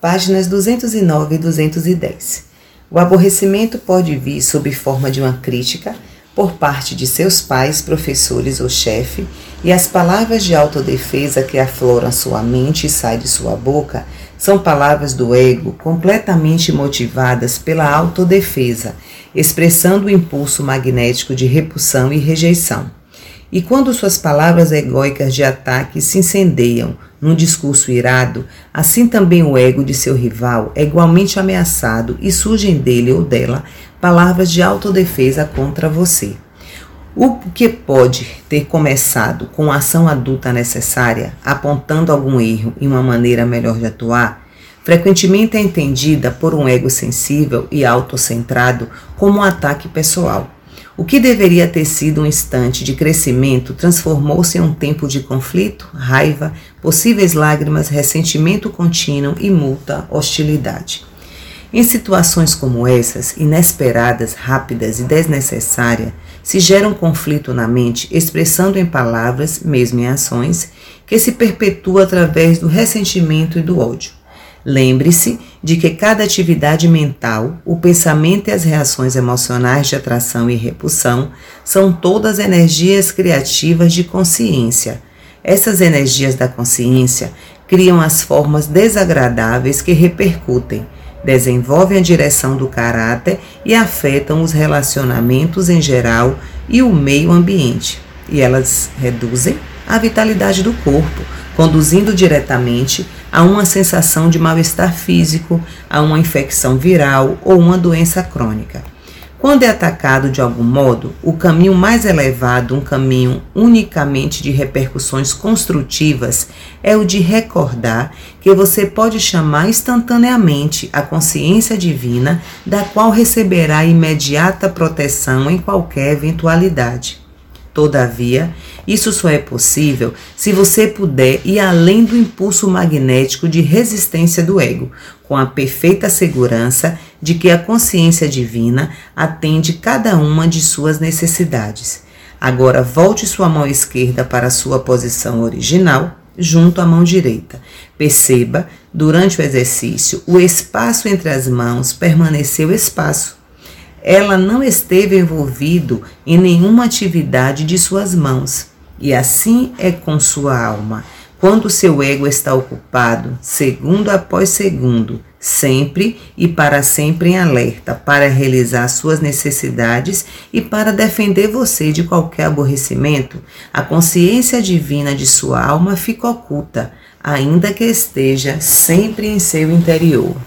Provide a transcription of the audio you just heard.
páginas 209 e 210. O aborrecimento pode vir sob forma de uma crítica por parte de seus pais, professores ou chefe, e as palavras de autodefesa que afloram sua mente e saem de sua boca são palavras do ego completamente motivadas pela autodefesa, expressando o impulso magnético de repulsão e rejeição. E quando suas palavras egóicas de ataque se incendeiam num discurso irado, assim também o ego de seu rival é igualmente ameaçado e surgem dele ou dela palavras de autodefesa contra você. O que pode ter começado com a ação adulta necessária, apontando algum erro e uma maneira melhor de atuar, frequentemente é entendida por um ego sensível e autocentrado como um ataque pessoal. O que deveria ter sido um instante de crescimento transformou-se em um tempo de conflito, raiva, possíveis lágrimas, ressentimento contínuo e multa, hostilidade. Em situações como essas, inesperadas, rápidas e desnecessárias, se gera um conflito na mente, expressando em palavras, mesmo em ações, que se perpetua através do ressentimento e do ódio. Lembre-se de que cada atividade mental, o pensamento e as reações emocionais de atração e repulsão são todas energias criativas de consciência. Essas energias da consciência criam as formas desagradáveis que repercutem, desenvolvem a direção do caráter e afetam os relacionamentos em geral e o meio ambiente. E elas reduzem a vitalidade do corpo, conduzindo diretamente a uma sensação de mal-estar físico, a uma infecção viral ou uma doença crônica. Quando é atacado de algum modo, o caminho mais elevado, um caminho unicamente de repercussões construtivas, é o de recordar que você pode chamar instantaneamente a consciência divina, da qual receberá imediata proteção em qualquer eventualidade. Todavia, isso só é possível se você puder ir além do impulso magnético de resistência do ego, com a perfeita segurança de que a consciência divina atende cada uma de suas necessidades. Agora volte sua mão esquerda para sua posição original, junto à mão direita. Perceba, durante o exercício, o espaço entre as mãos permaneceu espaço ela não esteve envolvido em nenhuma atividade de suas mãos. E assim é com sua alma. Quando seu ego está ocupado, segundo após segundo, sempre e para sempre em alerta para realizar suas necessidades e para defender você de qualquer aborrecimento, a consciência divina de sua alma fica oculta, ainda que esteja sempre em seu interior.